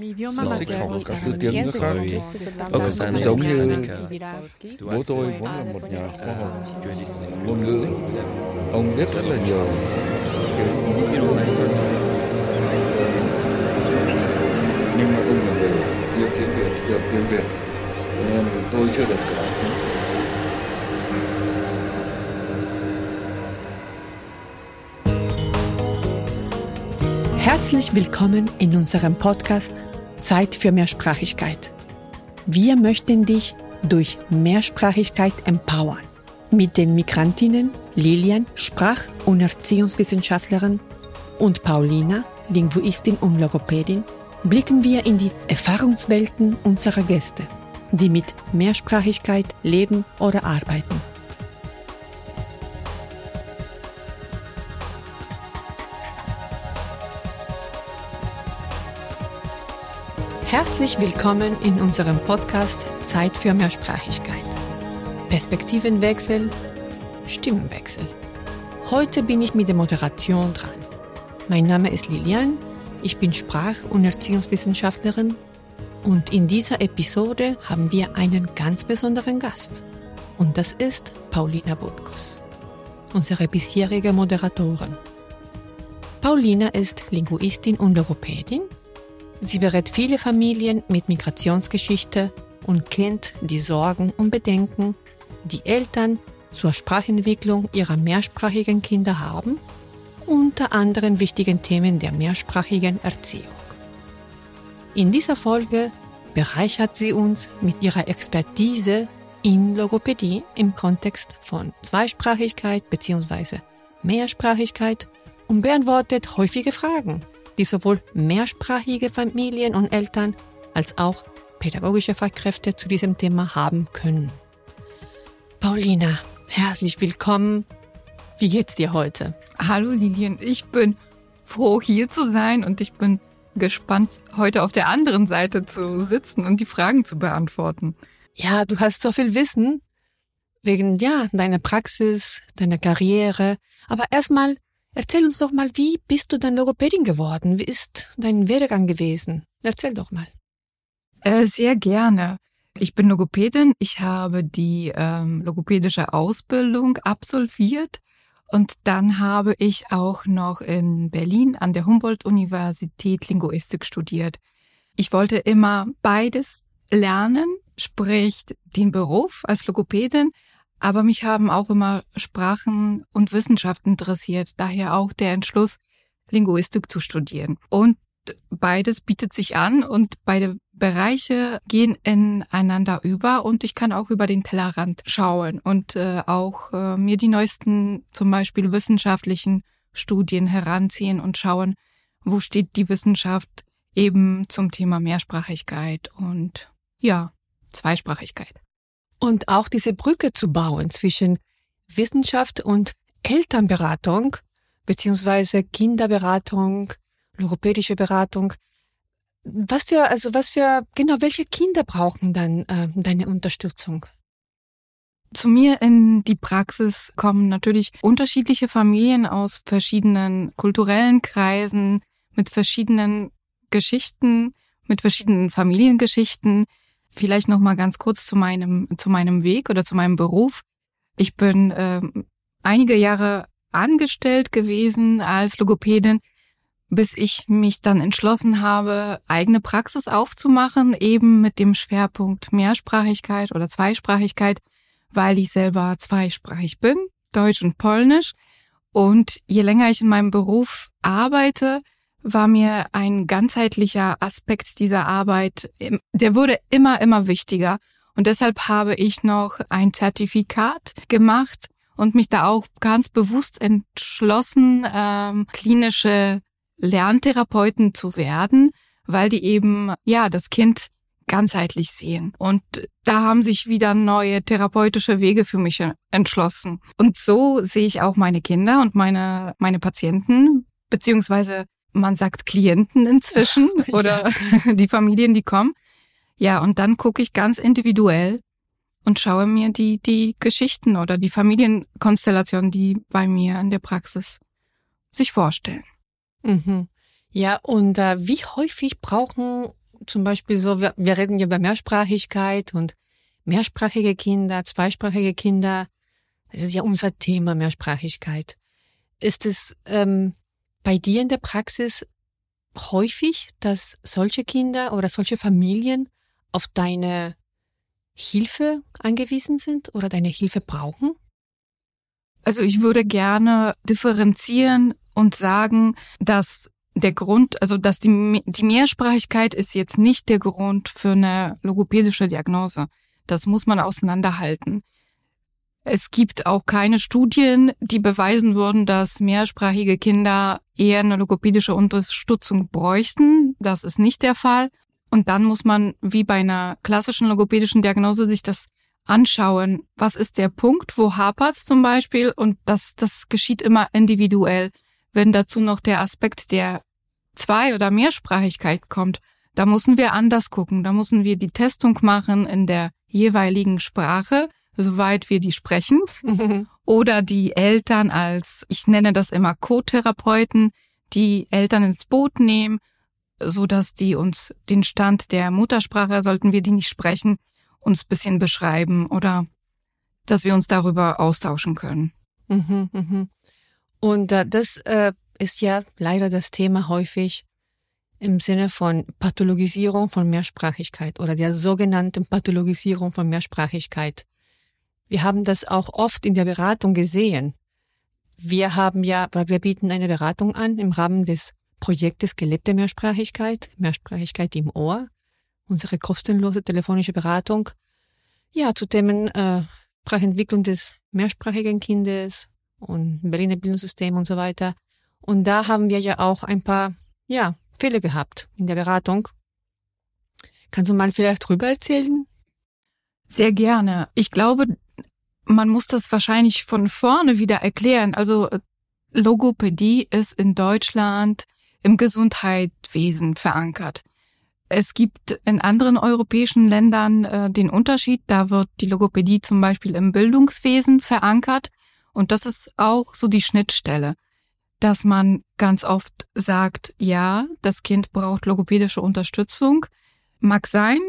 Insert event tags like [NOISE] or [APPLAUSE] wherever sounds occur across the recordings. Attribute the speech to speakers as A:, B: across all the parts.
A: Là một nhà khoa học ngôn ngữ ông biết rất là nhiều tiếng thứ nhưng mà ông là người yêu tiếng Việt hiểu tiếng Việt nên tôi chưa được cả
B: Herzlich willkommen in unserem Podcast Zeit für Mehrsprachigkeit. Wir möchten dich durch Mehrsprachigkeit empowern. Mit den Migrantinnen Lilian, Sprach- und Erziehungswissenschaftlerin und Paulina, Linguistin und Logopädin, blicken wir in die Erfahrungswelten unserer Gäste, die mit Mehrsprachigkeit leben oder arbeiten. Herzlich willkommen in unserem Podcast Zeit für Mehrsprachigkeit. Perspektivenwechsel, Stimmenwechsel. Heute bin ich mit der Moderation dran. Mein Name ist Lilian, ich bin Sprach- und Erziehungswissenschaftlerin und in dieser Episode haben wir einen ganz besonderen Gast. Und das ist Paulina Butkus, unsere bisherige Moderatorin. Paulina ist Linguistin und Logopädin Sie berät viele Familien mit Migrationsgeschichte und kennt die Sorgen und Bedenken, die Eltern zur Sprachentwicklung ihrer mehrsprachigen Kinder haben, unter anderen wichtigen Themen der mehrsprachigen Erziehung. In dieser Folge bereichert sie uns mit ihrer Expertise in Logopädie im Kontext von Zweisprachigkeit bzw. Mehrsprachigkeit und beantwortet häufige Fragen die sowohl mehrsprachige Familien und Eltern als auch pädagogische Fachkräfte zu diesem Thema haben können. Paulina, herzlich willkommen. Wie geht's dir heute?
C: Hallo Lilian, ich bin froh hier zu sein und ich bin gespannt, heute auf der anderen Seite zu sitzen und die Fragen zu beantworten.
B: Ja, du hast so viel Wissen wegen, ja, deiner Praxis, deiner Karriere. Aber erstmal, Erzähl uns doch mal, wie bist du dann Logopädin geworden? Wie ist dein Werdegang gewesen? Erzähl doch mal.
C: Äh, sehr gerne. Ich bin Logopädin. Ich habe die ähm, logopädische Ausbildung absolviert und dann habe ich auch noch in Berlin an der Humboldt-Universität Linguistik studiert. Ich wollte immer beides lernen, sprich den Beruf als Logopädin aber mich haben auch immer Sprachen und Wissenschaft interessiert, daher auch der Entschluss, Linguistik zu studieren. Und beides bietet sich an und beide Bereiche gehen ineinander über und ich kann auch über den Tellerrand schauen und äh, auch äh, mir die neuesten, zum Beispiel wissenschaftlichen Studien heranziehen und schauen, wo steht die Wissenschaft eben zum Thema Mehrsprachigkeit und ja, Zweisprachigkeit.
B: Und auch diese Brücke zu bauen zwischen Wissenschaft und Elternberatung, beziehungsweise Kinderberatung, logopädische Beratung. Was für, also was für, genau, welche Kinder brauchen dann äh, deine Unterstützung?
C: Zu mir in die Praxis kommen natürlich unterschiedliche Familien aus verschiedenen kulturellen Kreisen, mit verschiedenen Geschichten, mit verschiedenen Familiengeschichten, Vielleicht noch mal ganz kurz zu meinem zu meinem Weg oder zu meinem Beruf. Ich bin äh, einige Jahre angestellt gewesen als Logopädin, bis ich mich dann entschlossen habe, eigene Praxis aufzumachen, eben mit dem Schwerpunkt Mehrsprachigkeit oder Zweisprachigkeit, weil ich selber zweisprachig bin, Deutsch und Polnisch. Und je länger ich in meinem Beruf arbeite, war mir ein ganzheitlicher Aspekt dieser Arbeit, der wurde immer, immer wichtiger. Und deshalb habe ich noch ein Zertifikat gemacht und mich da auch ganz bewusst entschlossen, ähm, klinische Lerntherapeuten zu werden, weil die eben, ja, das Kind ganzheitlich sehen. Und da haben sich wieder neue therapeutische Wege für mich entschlossen. Und so sehe ich auch meine Kinder und meine, meine Patienten, beziehungsweise man sagt Klienten inzwischen [LAUGHS] oder die Familien, die kommen. Ja, und dann gucke ich ganz individuell und schaue mir die, die Geschichten oder die Familienkonstellationen, die bei mir in der Praxis sich vorstellen.
B: Mhm. Ja, und äh, wie häufig brauchen zum Beispiel so, wir, wir reden ja über Mehrsprachigkeit und mehrsprachige Kinder, zweisprachige Kinder. Das ist ja unser Thema, Mehrsprachigkeit. Ist es ähm, bei dir in der Praxis häufig, dass solche Kinder oder solche Familien auf deine Hilfe angewiesen sind oder deine Hilfe brauchen?
C: Also ich würde gerne differenzieren und sagen, dass der Grund, also dass die, die Mehrsprachigkeit ist jetzt nicht der Grund für eine logopädische Diagnose. Das muss man auseinanderhalten. Es gibt auch keine Studien, die beweisen würden, dass mehrsprachige Kinder eher eine logopädische Unterstützung bräuchten. Das ist nicht der Fall. Und dann muss man, wie bei einer klassischen logopädischen Diagnose, sich das anschauen. Was ist der Punkt? Wo hapert's zum Beispiel? Und das, das geschieht immer individuell. Wenn dazu noch der Aspekt der Zwei- oder Mehrsprachigkeit kommt, da müssen wir anders gucken. Da müssen wir die Testung machen in der jeweiligen Sprache, soweit wir die sprechen. [LAUGHS] oder die Eltern als, ich nenne das immer Co-Therapeuten, die Eltern ins Boot nehmen, so dass die uns den Stand der Muttersprache, sollten wir die nicht sprechen, uns bisschen beschreiben oder dass wir uns darüber austauschen können.
B: Mhm, mhm. Und äh, das äh, ist ja leider das Thema häufig im Sinne von Pathologisierung von Mehrsprachigkeit oder der sogenannten Pathologisierung von Mehrsprachigkeit. Wir haben das auch oft in der Beratung gesehen. Wir haben ja, weil wir bieten eine Beratung an im Rahmen des Projektes Gelebte Mehrsprachigkeit, Mehrsprachigkeit im Ohr, unsere kostenlose telefonische Beratung, ja, zu Themen äh, Sprachentwicklung des mehrsprachigen Kindes und Berliner Bildungssystem und so weiter. Und da haben wir ja auch ein paar, ja, Fehler gehabt in der Beratung. Kannst du mal vielleicht drüber erzählen?
C: Sehr gerne. Ich glaube, man muss das wahrscheinlich von vorne wieder erklären. Also Logopädie ist in Deutschland im Gesundheitswesen verankert. Es gibt in anderen europäischen Ländern äh, den Unterschied, da wird die Logopädie zum Beispiel im Bildungswesen verankert und das ist auch so die Schnittstelle, dass man ganz oft sagt, ja, das Kind braucht logopädische Unterstützung. Mag sein,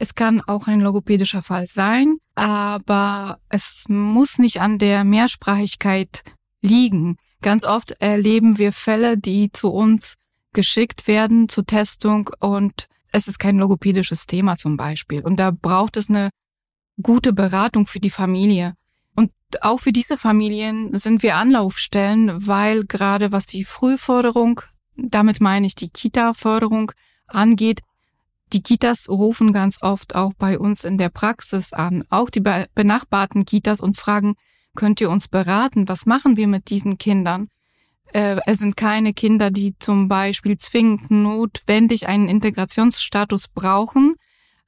C: es kann auch ein logopädischer Fall sein, aber es muss nicht an der Mehrsprachigkeit liegen. Ganz oft erleben wir Fälle, die zu uns geschickt werden zur Testung und es ist kein logopädisches Thema zum Beispiel. Und da braucht es eine gute Beratung für die Familie. Und auch für diese Familien sind wir Anlaufstellen, weil gerade was die Frühförderung, damit meine ich die Kita-Förderung angeht, die Kitas rufen ganz oft auch bei uns in der Praxis an, auch die benachbarten Kitas und fragen, könnt ihr uns beraten? Was machen wir mit diesen Kindern? Äh, es sind keine Kinder, die zum Beispiel zwingend notwendig einen Integrationsstatus brauchen,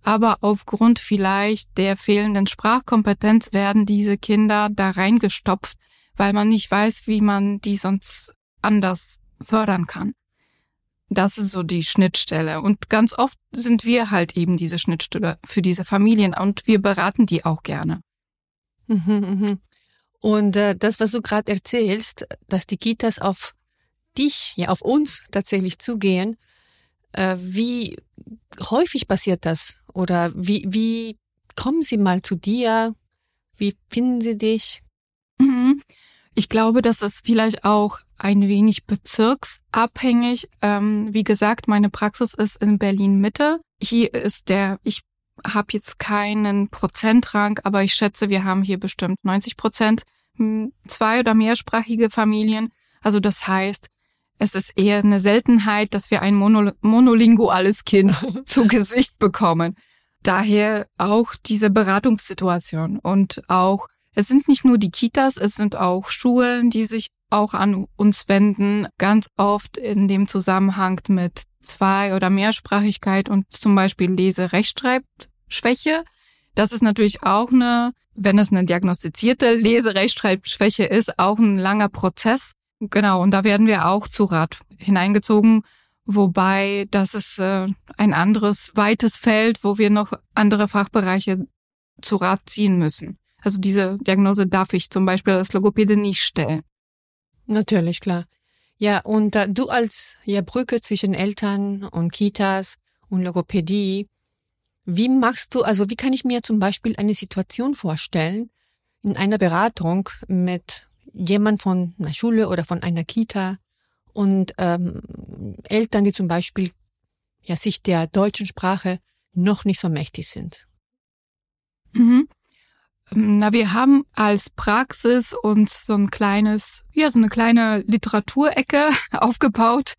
C: aber aufgrund vielleicht der fehlenden Sprachkompetenz werden diese Kinder da reingestopft, weil man nicht weiß, wie man die sonst anders fördern kann. Das ist so die Schnittstelle. Und ganz oft sind wir halt eben diese Schnittstelle für diese Familien und wir beraten die auch gerne.
B: Mhm, mhm. Und äh, das, was du gerade erzählst, dass die Kitas auf dich, ja auf uns tatsächlich zugehen, äh, wie häufig passiert das? Oder wie, wie kommen sie mal zu dir? Wie finden sie dich?
C: Ich glaube, das ist vielleicht auch ein wenig bezirksabhängig. Ähm, wie gesagt, meine Praxis ist in Berlin Mitte. Hier ist der, ich habe jetzt keinen Prozentrang, aber ich schätze, wir haben hier bestimmt 90 Prozent hm, zwei- oder mehrsprachige Familien. Also das heißt, es ist eher eine Seltenheit, dass wir ein mono monolinguales Kind [LAUGHS] zu Gesicht bekommen. Daher auch diese Beratungssituation und auch, es sind nicht nur die Kitas, es sind auch Schulen, die sich auch an uns wenden, ganz oft in dem Zusammenhang mit Zwei- oder Mehrsprachigkeit und zum Beispiel Lese-Rechtschreibschwäche. Das ist natürlich auch eine, wenn es eine diagnostizierte Lese-Rechtschreibschwäche ist, auch ein langer Prozess. Genau, und da werden wir auch zu Rat hineingezogen, wobei das ist äh, ein anderes weites Feld, wo wir noch andere Fachbereiche zu Rat ziehen müssen. Also diese Diagnose darf ich zum Beispiel als Logopäde nicht stellen.
B: Natürlich, klar. Ja, und äh, du als ja, Brücke zwischen Eltern und Kitas und Logopädie. Wie machst du, also wie kann ich mir zum Beispiel eine Situation vorstellen in einer Beratung mit jemand von einer Schule oder von einer Kita und ähm, Eltern, die zum Beispiel ja sich der deutschen Sprache noch nicht so mächtig sind?
C: Mhm. Na, wir haben als Praxis uns so ein kleines, ja, so eine kleine Literaturecke [LAUGHS] aufgebaut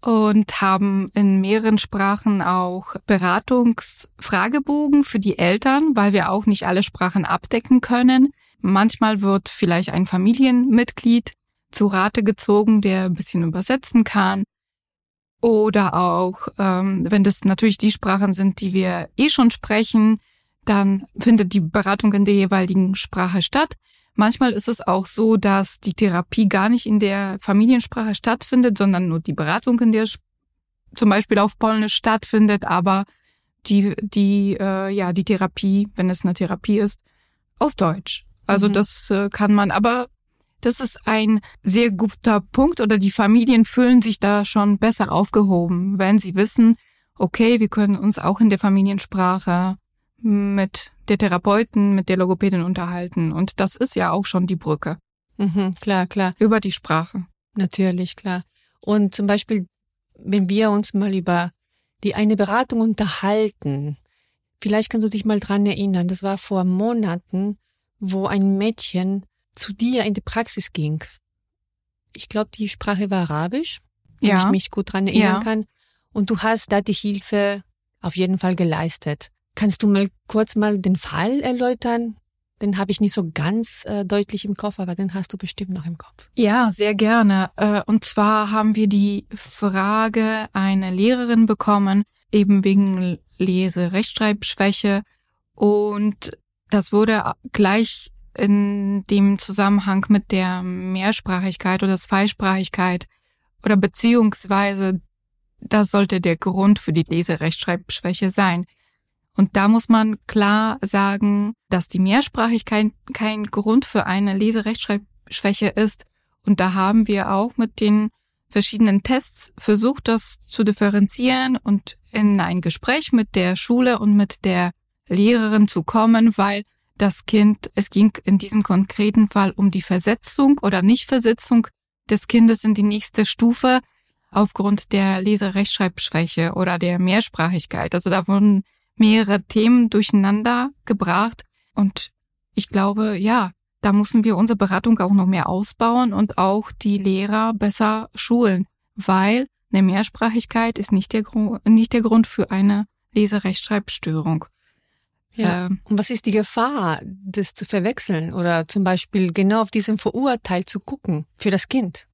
C: und haben in mehreren Sprachen auch Beratungsfragebogen für die Eltern, weil wir auch nicht alle Sprachen abdecken können. Manchmal wird vielleicht ein Familienmitglied zu Rate gezogen, der ein bisschen übersetzen kann. Oder auch, ähm, wenn das natürlich die Sprachen sind, die wir eh schon sprechen, dann findet die Beratung in der jeweiligen Sprache statt. Manchmal ist es auch so, dass die Therapie gar nicht in der Familiensprache stattfindet, sondern nur die Beratung in der zum Beispiel auf Polnisch stattfindet, aber die, die, äh, ja, die Therapie, wenn es eine Therapie ist, auf Deutsch. Also mhm. das äh, kann man, aber das ist ein sehr guter Punkt oder die Familien fühlen sich da schon besser aufgehoben, wenn sie wissen, okay, wir können uns auch in der Familiensprache mit der Therapeuten, mit der Logopädin unterhalten. Und das ist ja auch schon die Brücke.
B: Mhm, klar, klar.
C: Über die Sprache.
B: Natürlich, klar. Und zum Beispiel, wenn wir uns mal über die eine Beratung unterhalten, vielleicht kannst du dich mal dran erinnern, das war vor Monaten, wo ein Mädchen zu dir in die Praxis ging. Ich glaube, die Sprache war Arabisch, wenn ja. ich mich gut dran erinnern ja. kann. Und du hast da die Hilfe auf jeden Fall geleistet. Kannst du mal kurz mal den Fall erläutern? Den habe ich nicht so ganz äh, deutlich im Kopf, aber den hast du bestimmt noch im Kopf.
C: Ja, sehr gerne. Äh, und zwar haben wir die Frage einer Lehrerin bekommen, eben wegen Lese-Rechtschreibschwäche. Und das wurde gleich in dem Zusammenhang mit der Mehrsprachigkeit oder Zweisprachigkeit oder beziehungsweise das sollte der Grund für die Leserechtschreibschwäche sein. Und da muss man klar sagen, dass die Mehrsprachigkeit kein Grund für eine Leserechtschreibschwäche ist. Und da haben wir auch mit den verschiedenen Tests versucht, das zu differenzieren und in ein Gespräch mit der Schule und mit der Lehrerin zu kommen, weil das Kind, es ging in diesem konkreten Fall um die Versetzung oder Nichtversetzung des Kindes in die nächste Stufe aufgrund der Leserechtschreibschwäche oder der Mehrsprachigkeit. Also da wurden mehrere Themen durcheinander gebracht. Und ich glaube, ja, da müssen wir unsere Beratung auch noch mehr ausbauen und auch die Lehrer besser schulen, weil eine Mehrsprachigkeit ist nicht der, Grund, nicht der Grund für eine Leserechtschreibstörung.
B: Ja. Ähm, und was ist die Gefahr, das zu verwechseln oder zum Beispiel genau auf diesen Vorurteil zu gucken für das Kind?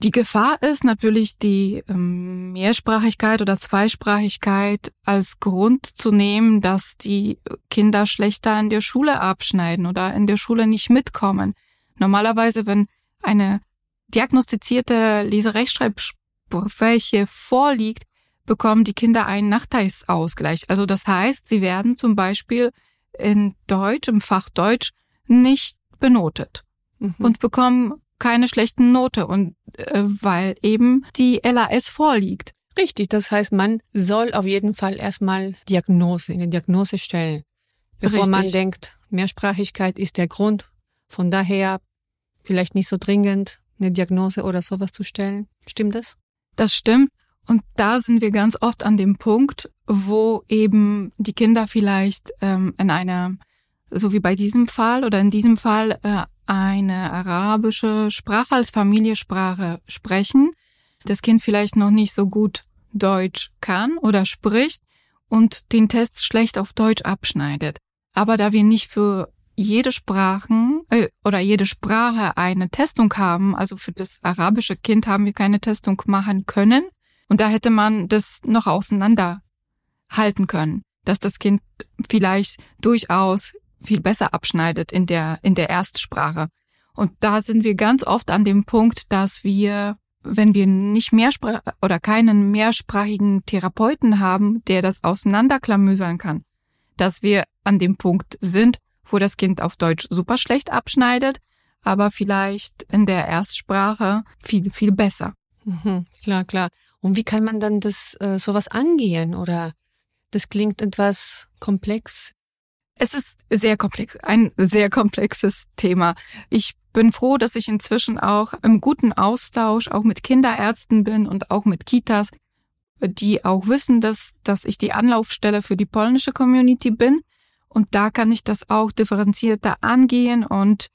C: Die Gefahr ist natürlich die ähm, Mehrsprachigkeit oder Zweisprachigkeit als Grund zu nehmen, dass die Kinder schlechter in der Schule abschneiden oder in der Schule nicht mitkommen. Normalerweise, wenn eine diagnostizierte Leserechtschreibschwäche vorliegt, bekommen die Kinder einen Nachteilsausgleich. Also das heißt, sie werden zum Beispiel in Deutsch, im Fach Deutsch, nicht benotet mhm. und bekommen keine schlechten Note und äh, weil eben die LAS vorliegt.
B: Richtig, das heißt, man soll auf jeden Fall erstmal Diagnose, in die Diagnose stellen, bevor Richtig. man denkt, Mehrsprachigkeit ist der Grund. Von daher vielleicht nicht so dringend eine Diagnose oder sowas zu stellen. Stimmt das?
C: Das stimmt. Und da sind wir ganz oft an dem Punkt, wo eben die Kinder vielleicht ähm, in einer, so wie bei diesem Fall oder in diesem Fall, äh, eine arabische Sprache als Familiensprache sprechen, das Kind vielleicht noch nicht so gut Deutsch kann oder spricht und den Test schlecht auf Deutsch abschneidet. Aber da wir nicht für jede Sprachen äh, oder jede Sprache eine Testung haben, also für das arabische Kind haben wir keine Testung machen können und da hätte man das noch auseinander halten können, dass das Kind vielleicht durchaus viel besser abschneidet in der, in der Erstsprache. Und da sind wir ganz oft an dem Punkt, dass wir, wenn wir nicht mehrsprach oder keinen mehrsprachigen Therapeuten haben, der das auseinanderklamüsern kann, dass wir an dem Punkt sind, wo das Kind auf Deutsch super schlecht abschneidet, aber vielleicht in der Erstsprache viel, viel besser.
B: Mhm, klar, klar. Und wie kann man dann das äh, sowas angehen oder Das klingt etwas komplex.
C: Es ist sehr komplex, ein sehr komplexes Thema. Ich bin froh, dass ich inzwischen auch im guten Austausch auch mit Kinderärzten bin und auch mit Kitas, die auch wissen, dass, dass ich die Anlaufstelle für die polnische Community bin. Und da kann ich das auch differenzierter angehen und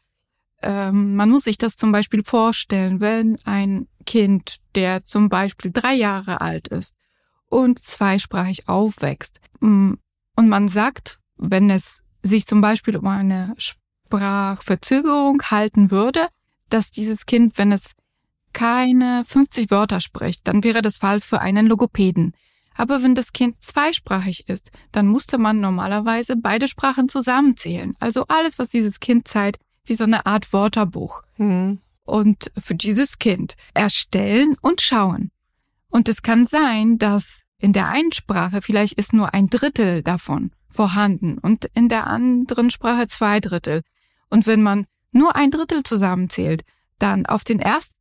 C: ähm, man muss sich das zum Beispiel vorstellen, wenn ein Kind, der zum Beispiel drei Jahre alt ist und zweisprachig aufwächst mm, und man sagt, wenn es sich zum Beispiel um eine Sprachverzögerung halten würde, dass dieses Kind, wenn es keine 50 Wörter spricht, dann wäre das Fall für einen Logopäden. Aber wenn das Kind zweisprachig ist, dann musste man normalerweise beide Sprachen zusammenzählen. Also alles, was dieses Kind zeigt, wie so eine Art Wörterbuch. Mhm. Und für dieses Kind erstellen und schauen. Und es kann sein, dass in der einen Sprache vielleicht ist nur ein Drittel davon vorhanden und in der anderen Sprache zwei Drittel. Und wenn man nur ein Drittel zusammenzählt, dann auf den, erst,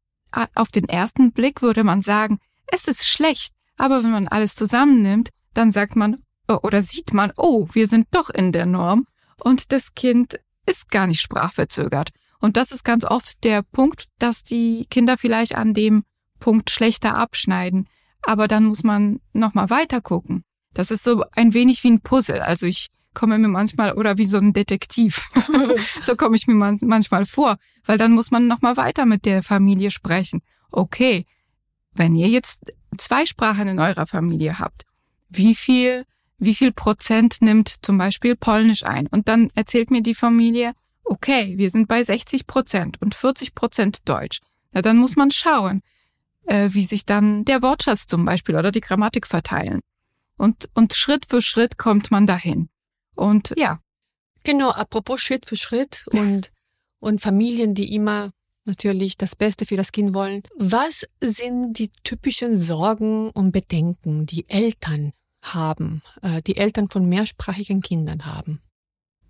C: auf den ersten Blick würde man sagen, es ist schlecht. Aber wenn man alles zusammennimmt, dann sagt man oder sieht man, oh, wir sind doch in der Norm und das Kind ist gar nicht sprachverzögert. Und das ist ganz oft der Punkt, dass die Kinder vielleicht an dem Punkt schlechter abschneiden. Aber dann muss man nochmal weiter gucken. Das ist so ein wenig wie ein Puzzle. Also ich komme mir manchmal oder wie so ein Detektiv. [LAUGHS] [LAUGHS] so komme ich mir manchmal vor, weil dann muss man nochmal weiter mit der Familie sprechen. Okay, wenn ihr jetzt zwei Sprachen in eurer Familie habt, wie viel wie viel Prozent nimmt zum Beispiel Polnisch ein. Und dann erzählt mir die Familie, okay, wir sind bei 60 Prozent und 40 Prozent Deutsch. Na, dann muss man schauen, äh, wie sich dann der Wortschatz zum Beispiel oder die Grammatik verteilen. Und, und Schritt für Schritt kommt man dahin. Und ja.
B: Genau, apropos Schritt für Schritt und, [LAUGHS] und Familien, die immer natürlich das Beste für das Kind wollen. Was sind die typischen Sorgen und Bedenken, die Eltern haben, äh, die Eltern von mehrsprachigen Kindern haben?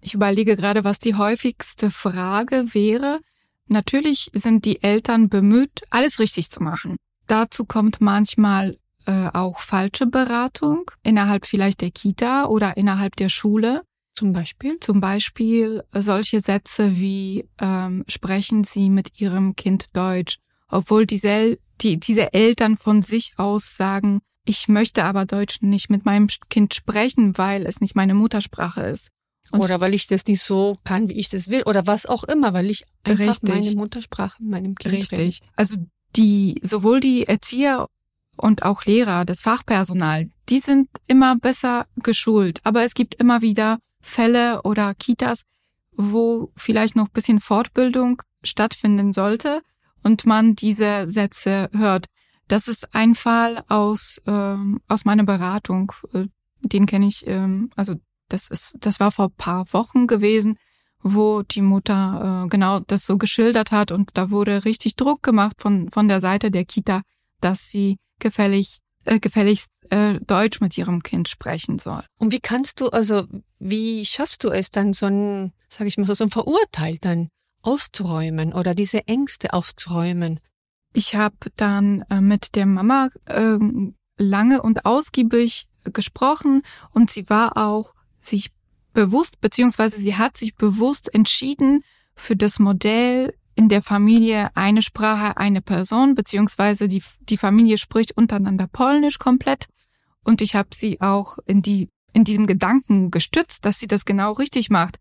C: Ich überlege gerade, was die häufigste Frage wäre. Natürlich sind die Eltern bemüht, alles richtig zu machen. Dazu kommt manchmal äh, auch falsche Beratung innerhalb vielleicht der Kita oder innerhalb der Schule.
B: Zum Beispiel?
C: Zum Beispiel solche Sätze wie ähm, sprechen Sie mit Ihrem Kind Deutsch, obwohl diese, die, diese Eltern von sich aus sagen, ich möchte aber Deutsch nicht mit meinem Kind sprechen, weil es nicht meine Muttersprache ist.
B: Und oder weil ich das nicht so kann, wie ich das will. Oder was auch immer, weil ich einfach richtig. meine Muttersprache meinem Kind
C: Richtig. Rede. Also die, sowohl die Erzieher und auch Lehrer, das Fachpersonal, die sind immer besser geschult. Aber es gibt immer wieder Fälle oder Kitas, wo vielleicht noch bisschen Fortbildung stattfinden sollte und man diese Sätze hört. Das ist ein Fall aus, ähm, aus meiner Beratung. Äh, den kenne ich, ähm, also das ist, das war vor paar Wochen gewesen, wo die Mutter äh, genau das so geschildert hat und da wurde richtig Druck gemacht von, von der Seite der Kita, dass sie gefällig, äh, gefälligst äh, Deutsch mit ihrem Kind sprechen soll.
B: Und wie kannst du, also wie schaffst du es dann so ein, sag ich mal so, so ein Verurteilten auszuräumen oder diese Ängste aufzuräumen?
C: Ich habe dann äh, mit der Mama äh, lange und ausgiebig gesprochen und sie war auch sich bewusst, beziehungsweise sie hat sich bewusst entschieden für das Modell in der Familie eine Sprache, eine Person, beziehungsweise die, die Familie spricht untereinander Polnisch komplett. Und ich habe sie auch in, die, in diesem Gedanken gestützt, dass sie das genau richtig macht.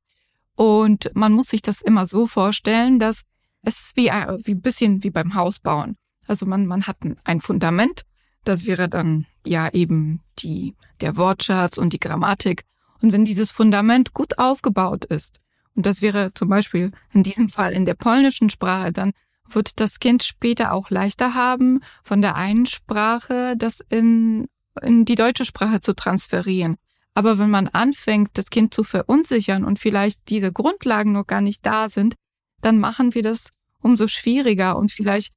C: Und man muss sich das immer so vorstellen, dass es ist wie, äh, wie ein bisschen wie beim Hausbauen. Also man, man hat ein Fundament, das wäre dann ja eben die, der Wortschatz und die Grammatik. Und wenn dieses Fundament gut aufgebaut ist, und das wäre zum Beispiel in diesem Fall in der polnischen Sprache, dann wird das Kind später auch leichter haben, von der einen Sprache das in, in die deutsche Sprache zu transferieren. Aber wenn man anfängt, das Kind zu verunsichern und vielleicht diese Grundlagen noch gar nicht da sind, dann machen wir das umso schwieriger und vielleicht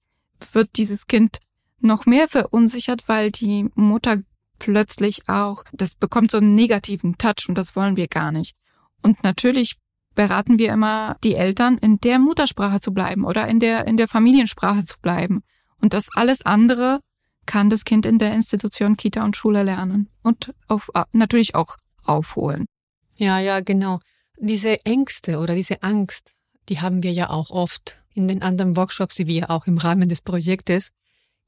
C: wird dieses Kind noch mehr verunsichert, weil die Mutter plötzlich auch, das bekommt so einen negativen Touch und das wollen wir gar nicht. Und natürlich beraten wir immer die Eltern, in der Muttersprache zu bleiben oder in der, in der Familiensprache zu bleiben. Und das alles andere kann das Kind in der Institution Kita und Schule lernen und auf, natürlich auch aufholen.
B: Ja, ja, genau. Diese Ängste oder diese Angst, die haben wir ja auch oft in den anderen Workshops, die wir auch im Rahmen des Projektes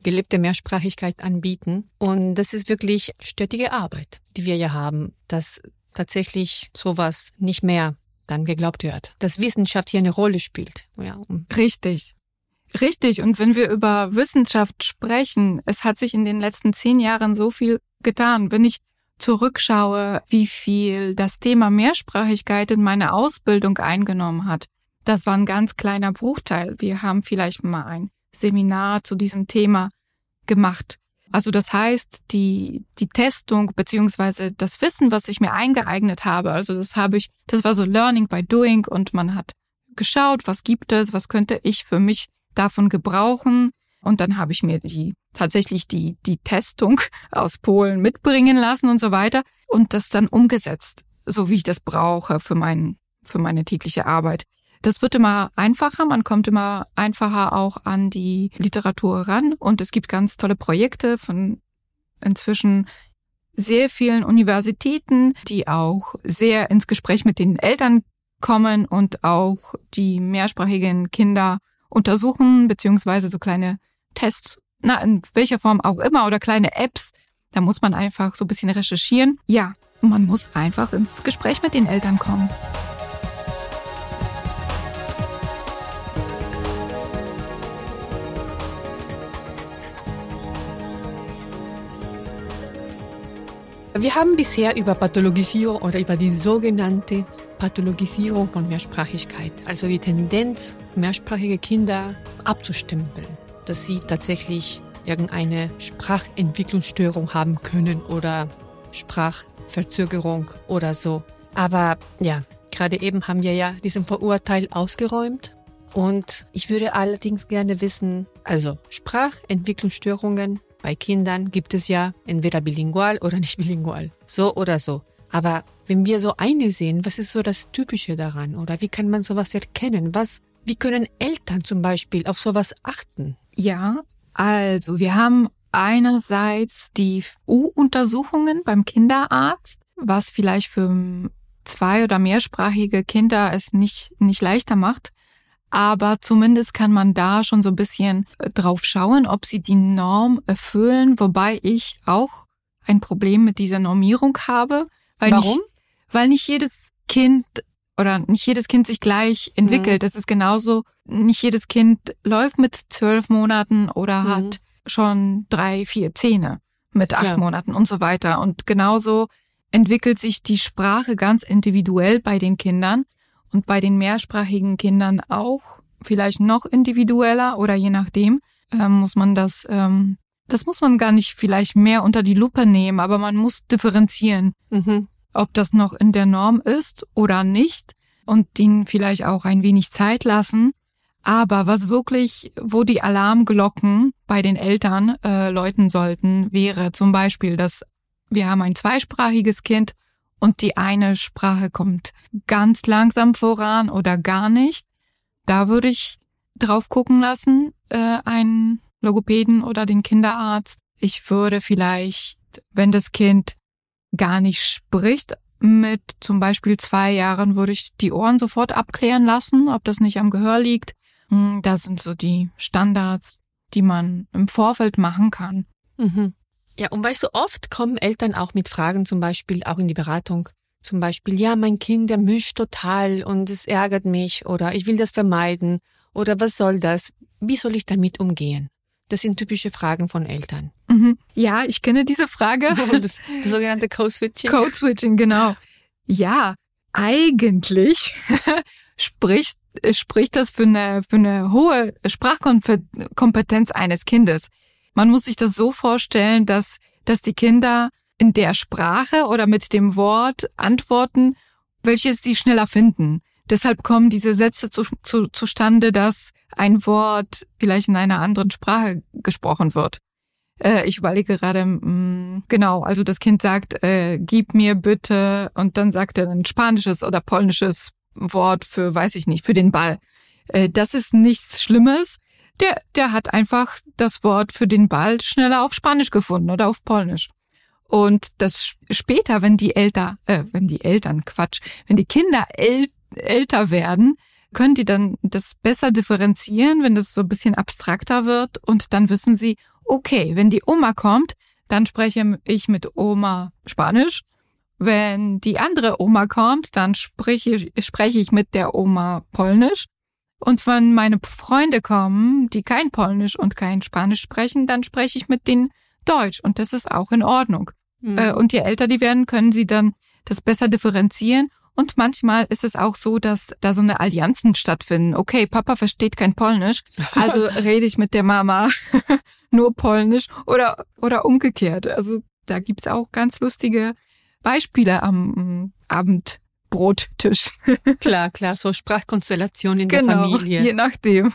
B: gelebte Mehrsprachigkeit anbieten. Und das ist wirklich stetige Arbeit, die wir ja haben, dass tatsächlich sowas nicht mehr dann geglaubt wird, dass Wissenschaft hier eine Rolle spielt.
C: Ja. Richtig. Richtig. Und wenn wir über Wissenschaft sprechen, es hat sich in den letzten zehn Jahren so viel getan. Wenn ich zurückschaue, wie viel das Thema Mehrsprachigkeit in meiner Ausbildung eingenommen hat, das war ein ganz kleiner Bruchteil. Wir haben vielleicht mal ein Seminar zu diesem Thema gemacht. Also das heißt, die, die Testung beziehungsweise das Wissen, was ich mir eingeeignet habe, also das habe ich, das war so Learning by Doing und man hat geschaut, was gibt es, was könnte ich für mich davon gebrauchen. Und dann habe ich mir die tatsächlich die, die Testung [LAUGHS] aus Polen mitbringen lassen und so weiter und das dann umgesetzt, so wie ich das brauche für mein, für meine tägliche Arbeit. Das wird immer einfacher, man kommt immer einfacher auch an die Literatur ran und es gibt ganz tolle Projekte von inzwischen sehr vielen Universitäten, die auch sehr ins Gespräch mit den Eltern kommen und auch die mehrsprachigen Kinder untersuchen, beziehungsweise so kleine Tests, na, in welcher Form auch immer, oder kleine Apps. Da muss man einfach so ein bisschen recherchieren. Ja, man muss einfach ins Gespräch mit den Eltern kommen.
B: Wir haben bisher über Pathologisierung oder über die sogenannte Pathologisierung von Mehrsprachigkeit, also die Tendenz, mehrsprachige Kinder abzustempeln, dass sie tatsächlich irgendeine Sprachentwicklungsstörung haben können oder Sprachverzögerung oder so. Aber ja, gerade eben haben wir ja diesen Vorurteil ausgeräumt. Und ich würde allerdings gerne wissen, also Sprachentwicklungsstörungen bei Kindern gibt es ja entweder bilingual oder nicht bilingual. So oder so. Aber wenn wir so eine sehen, was ist so das Typische daran? Oder wie kann man sowas erkennen? Was, wie können Eltern zum Beispiel auf sowas achten?
C: Ja, also wir haben einerseits die U-Untersuchungen beim Kinderarzt, was vielleicht für zwei- oder mehrsprachige Kinder es nicht, nicht leichter macht aber zumindest kann man da schon so ein bisschen äh, drauf schauen, ob sie die Norm erfüllen, wobei ich auch ein Problem mit dieser Normierung habe.
B: Weil Warum?
C: Nicht, weil nicht jedes Kind oder nicht jedes Kind sich gleich entwickelt. Mhm. Das ist genauso, nicht jedes Kind läuft mit zwölf Monaten oder mhm. hat schon drei, vier Zähne mit acht ja. Monaten und so weiter. Und genauso entwickelt sich die Sprache ganz individuell bei den Kindern und bei den mehrsprachigen Kindern auch, vielleicht noch individueller oder je nachdem, ähm, muss man das, ähm, das muss man gar nicht vielleicht mehr unter die Lupe nehmen, aber man muss differenzieren, mhm. ob das noch in der Norm ist oder nicht und ihnen vielleicht auch ein wenig Zeit lassen. Aber was wirklich, wo die Alarmglocken bei den Eltern äh, läuten sollten, wäre zum Beispiel, dass wir haben ein zweisprachiges Kind und die eine Sprache kommt ganz langsam voran oder gar nicht, da würde ich drauf gucken lassen, äh, einen Logopäden oder den Kinderarzt. Ich würde vielleicht, wenn das Kind gar nicht spricht, mit zum Beispiel zwei Jahren würde ich die Ohren sofort abklären lassen, ob das nicht am Gehör liegt. Hm, das sind so die Standards, die man im Vorfeld machen kann.
B: Mhm. Ja, und weißt du, oft kommen Eltern auch mit Fragen, zum Beispiel auch in die Beratung. Zum Beispiel, ja, mein Kind, der mischt total und es ärgert mich oder ich will das vermeiden oder was soll das? Wie soll ich damit umgehen? Das sind typische Fragen von Eltern.
C: Mhm. Ja, ich kenne diese Frage. [LAUGHS]
B: das, das sogenannte Code-Switching.
C: Code-Switching, genau. Ja, eigentlich [LAUGHS] spricht, spricht das für eine, für eine hohe Sprachkompetenz eines Kindes. Man muss sich das so vorstellen, dass, dass die Kinder in der Sprache oder mit dem Wort antworten, welches sie schneller finden. Deshalb kommen diese Sätze zu, zu, zustande, dass ein Wort vielleicht in einer anderen Sprache gesprochen wird. Äh, ich überlege gerade, mh, mm, genau, also das Kind sagt, äh, gib mir bitte, und dann sagt er ein spanisches oder polnisches Wort für, weiß ich nicht, für den Ball. Äh, das ist nichts Schlimmes. Der, der hat einfach das Wort für den Ball schneller auf Spanisch gefunden oder auf Polnisch. Und das später, wenn die Eltern, äh, wenn die Eltern, Quatsch, wenn die Kinder äl älter werden, können die dann das besser differenzieren, wenn das so ein bisschen abstrakter wird und dann wissen sie, okay, wenn die Oma kommt, dann spreche ich mit Oma Spanisch. Wenn die andere Oma kommt, dann spreche, spreche ich mit der Oma Polnisch. Und wenn meine Freunde kommen, die kein Polnisch und kein Spanisch sprechen, dann spreche ich mit denen Deutsch. Und das ist auch in Ordnung. Mhm. Äh, und je älter die werden, können sie dann das besser differenzieren. Und manchmal ist es auch so, dass da so eine Allianzen stattfinden. Okay, Papa versteht kein Polnisch, [LAUGHS] also rede ich mit der Mama [LAUGHS] nur Polnisch oder, oder umgekehrt. Also da gibt's auch ganz lustige Beispiele am mm, Abendbrottisch. [LAUGHS]
B: klar, klar, so Sprachkonstellation in genau, der Familie.
C: Je nachdem.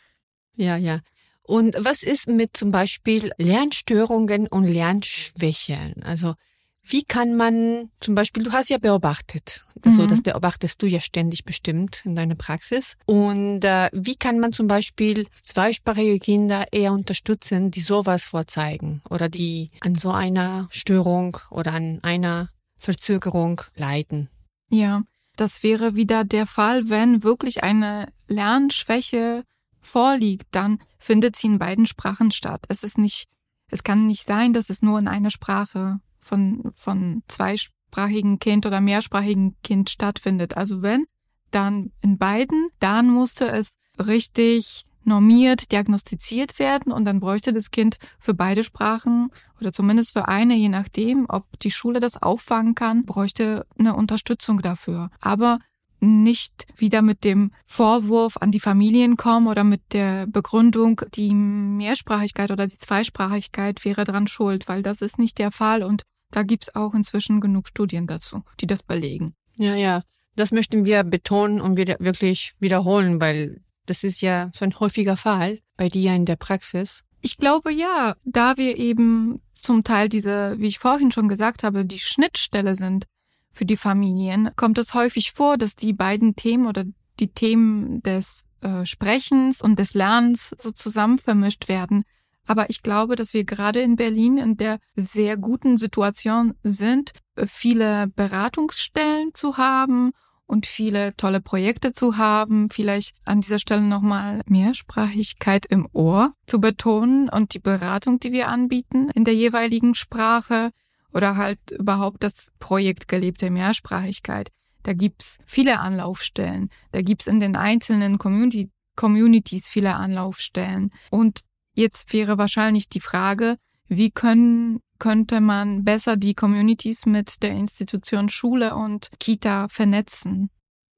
C: [LAUGHS]
B: ja, ja. Und was ist mit zum Beispiel Lernstörungen und Lernschwächen? Also wie kann man zum Beispiel, du hast ja beobachtet, das, mhm. so, das beobachtest du ja ständig bestimmt in deiner Praxis. Und äh, wie kann man zum Beispiel zweisprachige Kinder eher unterstützen, die sowas vorzeigen oder die an so einer Störung oder an einer Verzögerung leiden?
C: Ja, das wäre wieder der Fall, wenn wirklich eine Lernschwäche vorliegt, dann findet sie in beiden Sprachen statt. Es ist nicht, es kann nicht sein, dass es nur in einer Sprache von, von zweisprachigen Kind oder mehrsprachigen Kind stattfindet. Also wenn, dann in beiden, dann musste es richtig normiert diagnostiziert werden und dann bräuchte das Kind für beide Sprachen oder zumindest für eine, je nachdem, ob die Schule das auffangen kann, bräuchte eine Unterstützung dafür. Aber nicht wieder mit dem Vorwurf an die Familien kommen oder mit der Begründung, die Mehrsprachigkeit oder die Zweisprachigkeit wäre dran schuld, weil das ist nicht der Fall und da gibt's auch inzwischen genug Studien dazu, die das belegen.
B: Ja, ja, das möchten wir betonen und wieder wirklich wiederholen, weil das ist ja so ein häufiger Fall bei dir in der Praxis.
C: Ich glaube ja, da wir eben zum Teil diese, wie ich vorhin schon gesagt habe, die Schnittstelle sind für die Familien, kommt es häufig vor, dass die beiden Themen oder die Themen des äh, Sprechens und des Lernens so zusammen vermischt werden. Aber ich glaube, dass wir gerade in Berlin in der sehr guten Situation sind, viele Beratungsstellen zu haben und viele tolle Projekte zu haben. Vielleicht an dieser Stelle nochmal Mehrsprachigkeit im Ohr zu betonen und die Beratung, die wir anbieten in der jeweiligen Sprache oder halt überhaupt das Projekt gelebte Mehrsprachigkeit. Da gibt's viele Anlaufstellen. Da gibt's in den einzelnen Community Communities viele Anlaufstellen. Und jetzt wäre wahrscheinlich die Frage, wie können, könnte man besser die Communities mit der Institution Schule und Kita vernetzen?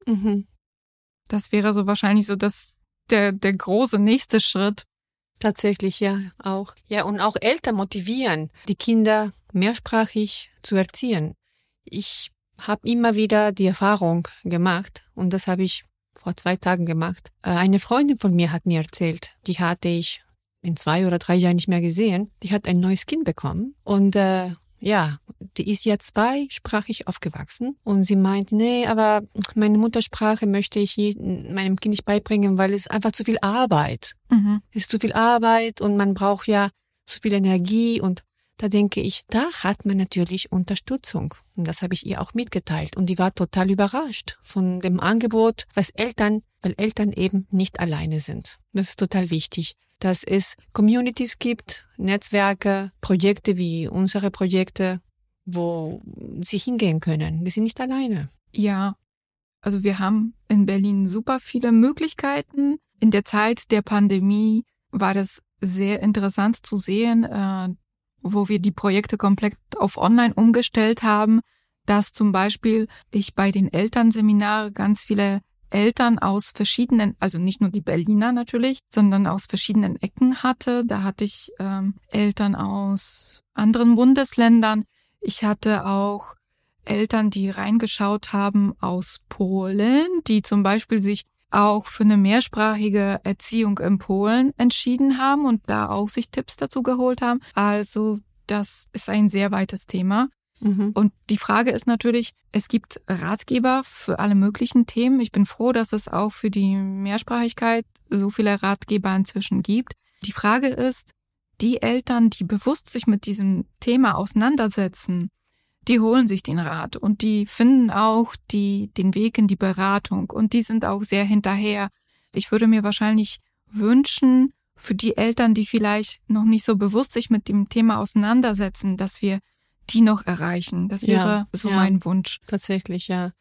C: Mhm. Das wäre so wahrscheinlich so das, der, der große nächste Schritt,
B: Tatsächlich, ja, auch. Ja, und auch Eltern motivieren, die Kinder mehrsprachig zu erziehen. Ich habe immer wieder die Erfahrung gemacht, und das habe ich vor zwei Tagen gemacht. Äh, eine Freundin von mir hat mir erzählt, die hatte ich in zwei oder drei Jahren nicht mehr gesehen. Die hat ein neues Kind bekommen und äh, ja, die ist ja zweisprachig aufgewachsen und sie meint, nee, aber meine Muttersprache möchte ich meinem Kind nicht beibringen, weil es einfach zu viel Arbeit. Mhm. Es ist zu viel Arbeit und man braucht ja zu viel Energie und da denke ich, da hat man natürlich Unterstützung. Und das habe ich ihr auch mitgeteilt. Und die war total überrascht von dem Angebot, was Eltern, weil Eltern eben nicht alleine sind. Das ist total wichtig dass es Communities gibt, Netzwerke, Projekte wie unsere Projekte, wo sie hingehen können. Die sind nicht alleine.
C: Ja, also wir haben in Berlin super viele Möglichkeiten. In der Zeit der Pandemie war das sehr interessant zu sehen, äh, wo wir die Projekte komplett auf Online umgestellt haben, dass zum Beispiel ich bei den Elternseminaren ganz viele Eltern aus verschiedenen, also nicht nur die Berliner natürlich, sondern aus verschiedenen Ecken hatte. Da hatte ich ähm, Eltern aus anderen Bundesländern. Ich hatte auch Eltern, die reingeschaut haben aus Polen, die zum Beispiel sich auch für eine mehrsprachige Erziehung in Polen entschieden haben und da auch sich Tipps dazu geholt haben. Also das ist ein sehr weites Thema. Mhm. Und die Frage ist natürlich, es gibt Ratgeber für alle möglichen Themen. Ich bin froh, dass es auch für die Mehrsprachigkeit so viele Ratgeber inzwischen gibt. Die Frage ist, die Eltern, die bewusst sich mit diesem Thema auseinandersetzen, die holen sich den Rat und die finden auch die, den Weg in die Beratung und die sind auch sehr hinterher. Ich würde mir wahrscheinlich wünschen, für die Eltern, die vielleicht noch nicht so bewusst sich mit dem Thema auseinandersetzen, dass wir die noch erreichen. Das wäre ja, so ja, mein Wunsch.
B: Tatsächlich, ja.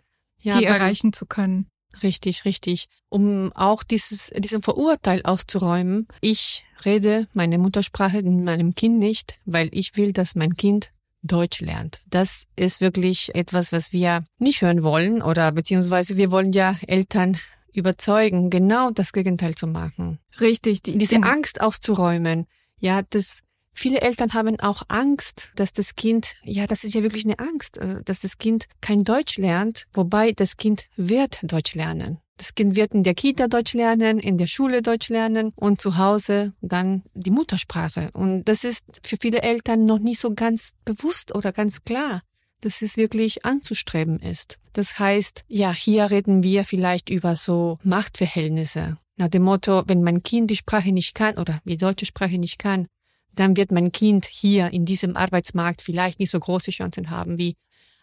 B: ja
C: die erreichen zu können.
B: Richtig, richtig. Um auch dieses, diesen Vorurteil auszuräumen. Ich rede meine Muttersprache in meinem Kind nicht, weil ich will, dass mein Kind Deutsch lernt. Das ist wirklich etwas, was wir nicht hören wollen oder beziehungsweise wir wollen ja Eltern überzeugen, genau das Gegenteil zu machen.
C: Richtig.
B: Die, diese Angst auszuräumen. Ja, das, Viele Eltern haben auch Angst, dass das Kind, ja, das ist ja wirklich eine Angst, äh, dass das Kind kein Deutsch lernt, wobei das Kind wird Deutsch lernen. Das Kind wird in der Kita Deutsch lernen, in der Schule Deutsch lernen und zu Hause dann die Muttersprache. Und das ist für viele Eltern noch nicht so ganz bewusst oder ganz klar, dass es wirklich anzustreben ist. Das heißt, ja, hier reden wir vielleicht über so Machtverhältnisse. Nach dem Motto, wenn mein Kind die Sprache nicht kann oder die deutsche Sprache nicht kann, dann wird mein Kind hier in diesem Arbeitsmarkt vielleicht nicht so große Chancen haben wie.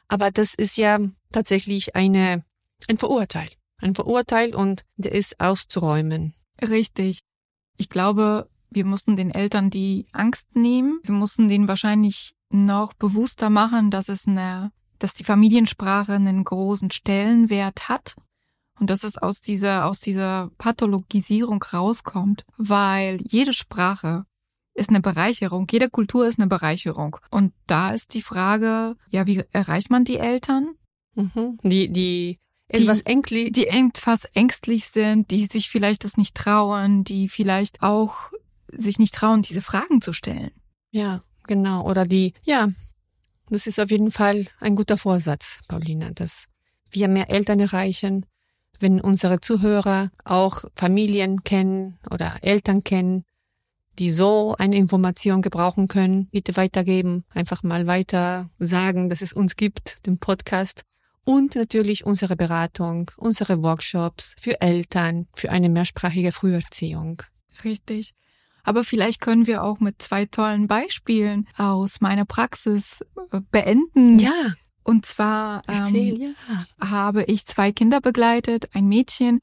B: Aber das ist ja tatsächlich eine, ein Verurteil. Ein Verurteil und der ist auszuräumen.
C: Richtig. Ich glaube, wir mussten den Eltern die Angst nehmen. Wir mussten denen wahrscheinlich noch bewusster machen, dass es eine, dass die Familiensprache einen großen Stellenwert hat und dass es aus dieser, aus dieser Pathologisierung rauskommt, weil jede Sprache ist eine Bereicherung. Jede Kultur ist eine Bereicherung. Und da ist die Frage, ja, wie erreicht man die Eltern?
B: Mhm. Die, die etwas ängstlich,
C: die etwas ängstlich sind, die sich vielleicht das nicht trauen, die vielleicht auch sich nicht trauen, diese Fragen zu stellen.
B: Ja, genau. Oder die, ja, das ist auf jeden Fall ein guter Vorsatz, Paulina, dass wir mehr Eltern erreichen, wenn unsere Zuhörer auch Familien kennen oder Eltern kennen, die so eine Information gebrauchen können, bitte weitergeben, einfach mal weiter sagen, dass es uns gibt, den Podcast und natürlich unsere Beratung, unsere Workshops für Eltern, für eine mehrsprachige Früherziehung.
C: Richtig. Aber vielleicht können wir auch mit zwei tollen Beispielen aus meiner Praxis äh, beenden.
B: Ja.
C: Und zwar
B: ähm,
C: ja. habe ich zwei Kinder begleitet, ein Mädchen,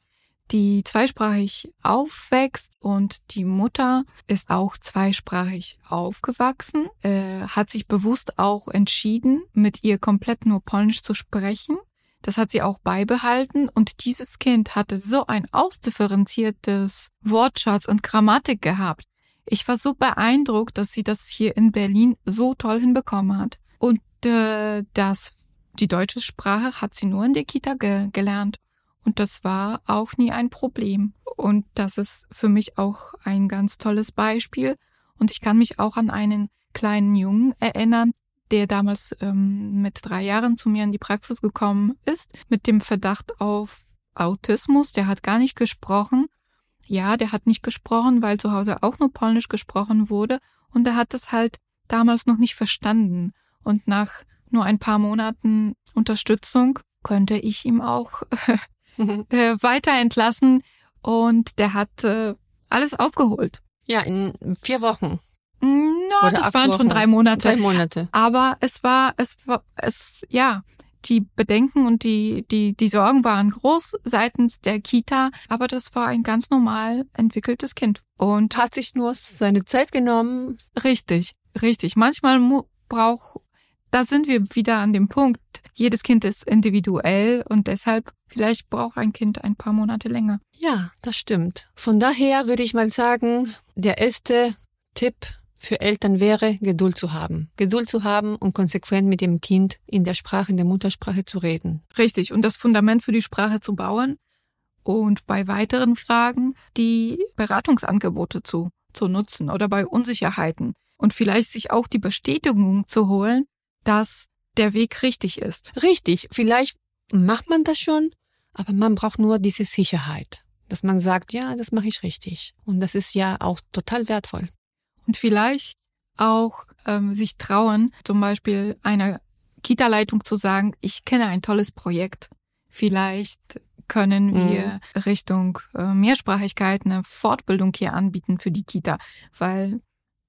C: die zweisprachig aufwächst und die Mutter ist auch zweisprachig aufgewachsen, äh, hat sich bewusst auch entschieden, mit ihr komplett nur Polnisch zu sprechen. Das hat sie auch beibehalten und dieses Kind hatte so ein ausdifferenziertes Wortschatz und Grammatik gehabt. Ich war so beeindruckt, dass sie das hier in Berlin so toll hinbekommen hat. Und äh, das, die deutsche Sprache hat sie nur in der Kita ge gelernt. Und das war auch nie ein Problem. Und das ist für mich auch ein ganz tolles Beispiel. Und ich kann mich auch an einen kleinen Jungen erinnern, der damals ähm, mit drei Jahren zu mir in die Praxis gekommen ist, mit dem Verdacht auf Autismus. Der hat gar nicht gesprochen. Ja, der hat nicht gesprochen, weil zu Hause auch nur Polnisch gesprochen wurde. Und er hat es halt damals noch nicht verstanden. Und nach nur ein paar Monaten Unterstützung könnte ich ihm auch [LAUGHS] äh, weiter entlassen und der hat äh, alles aufgeholt.
B: Ja, in vier Wochen.
C: No, das waren Wochen. schon drei Monate.
B: Drei Monate.
C: Aber es war, es war, es, ja, die Bedenken und die, die, die Sorgen waren groß seitens der Kita, aber das war ein ganz normal entwickeltes Kind.
B: Und hat sich nur seine Zeit genommen.
C: Richtig, richtig. Manchmal braucht, da sind wir wieder an dem Punkt, jedes Kind ist individuell und deshalb vielleicht braucht ein Kind ein paar Monate länger.
B: Ja, das stimmt. Von daher würde ich mal sagen, der erste Tipp für Eltern wäre, Geduld zu haben. Geduld zu haben und konsequent mit dem Kind in der Sprache, in der Muttersprache zu reden.
C: Richtig. Und das Fundament für die Sprache zu bauen und bei weiteren Fragen die Beratungsangebote zu, zu nutzen oder bei Unsicherheiten und vielleicht sich auch die Bestätigung zu holen, dass der Weg richtig ist.
B: Richtig. Vielleicht macht man das schon, aber man braucht nur diese Sicherheit, dass man sagt, ja, das mache ich richtig. Und das ist ja auch total wertvoll.
C: Und vielleicht auch ähm, sich trauen, zum Beispiel einer Kita-Leitung zu sagen, ich kenne ein tolles Projekt. Vielleicht können mhm. wir mhm. Richtung äh, Mehrsprachigkeit eine Fortbildung hier anbieten für die Kita, weil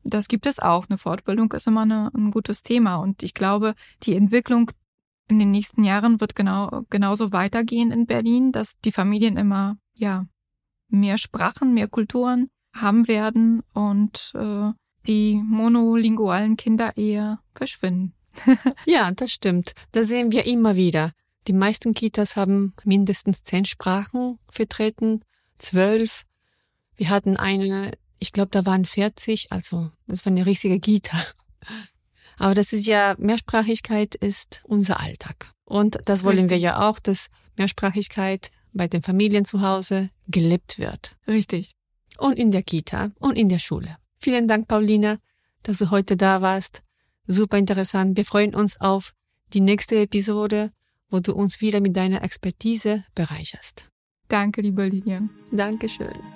C: das gibt es auch. Eine Fortbildung ist immer eine, ein gutes Thema und ich glaube, die Entwicklung in den nächsten Jahren wird genau genauso weitergehen in Berlin, dass die Familien immer ja mehr Sprachen, mehr Kulturen haben werden und äh, die monolingualen Kinder eher verschwinden. [LAUGHS]
B: ja, das stimmt. Das sehen wir immer wieder. Die meisten Kitas haben mindestens zehn Sprachen vertreten, zwölf. Wir hatten eine, ich glaube, da waren 40, also das war eine riesige Kita. Aber das ist ja, Mehrsprachigkeit ist unser Alltag. Und das wollen Richtig. wir ja auch, dass Mehrsprachigkeit bei den Familien zu Hause gelebt wird.
C: Richtig.
B: Und in der Kita und in der Schule. Vielen Dank, Paulina, dass du heute da warst. Super interessant. Wir freuen uns auf die nächste Episode, wo du uns wieder mit deiner Expertise bereicherst.
C: Danke, liebe Lilian.
B: Dankeschön.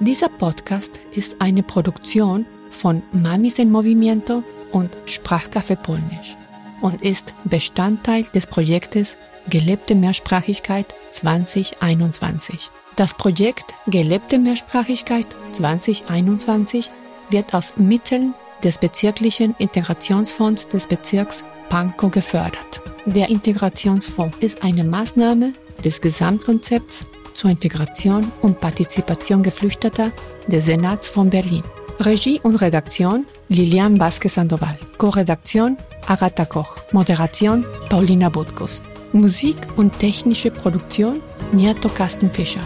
B: Dieser Podcast ist eine Produktion von Mamis en Movimiento und Sprachcafé Polnisch und ist Bestandteil des Projektes Gelebte Mehrsprachigkeit 2021. Das Projekt Gelebte Mehrsprachigkeit 2021 wird aus Mitteln des bezirklichen Integrationsfonds des Bezirks Pankow gefördert. Der Integrationsfonds ist eine Maßnahme des Gesamtkonzepts zur Integration und Partizipation Geflüchteter des Senats von Berlin. Regie und Redaktion Lilian Vasquez Sandoval. Co-Redaktion Agatha Koch. Moderation Paulina Butkus. Musik und technische Produktion Niato Kastenfischer.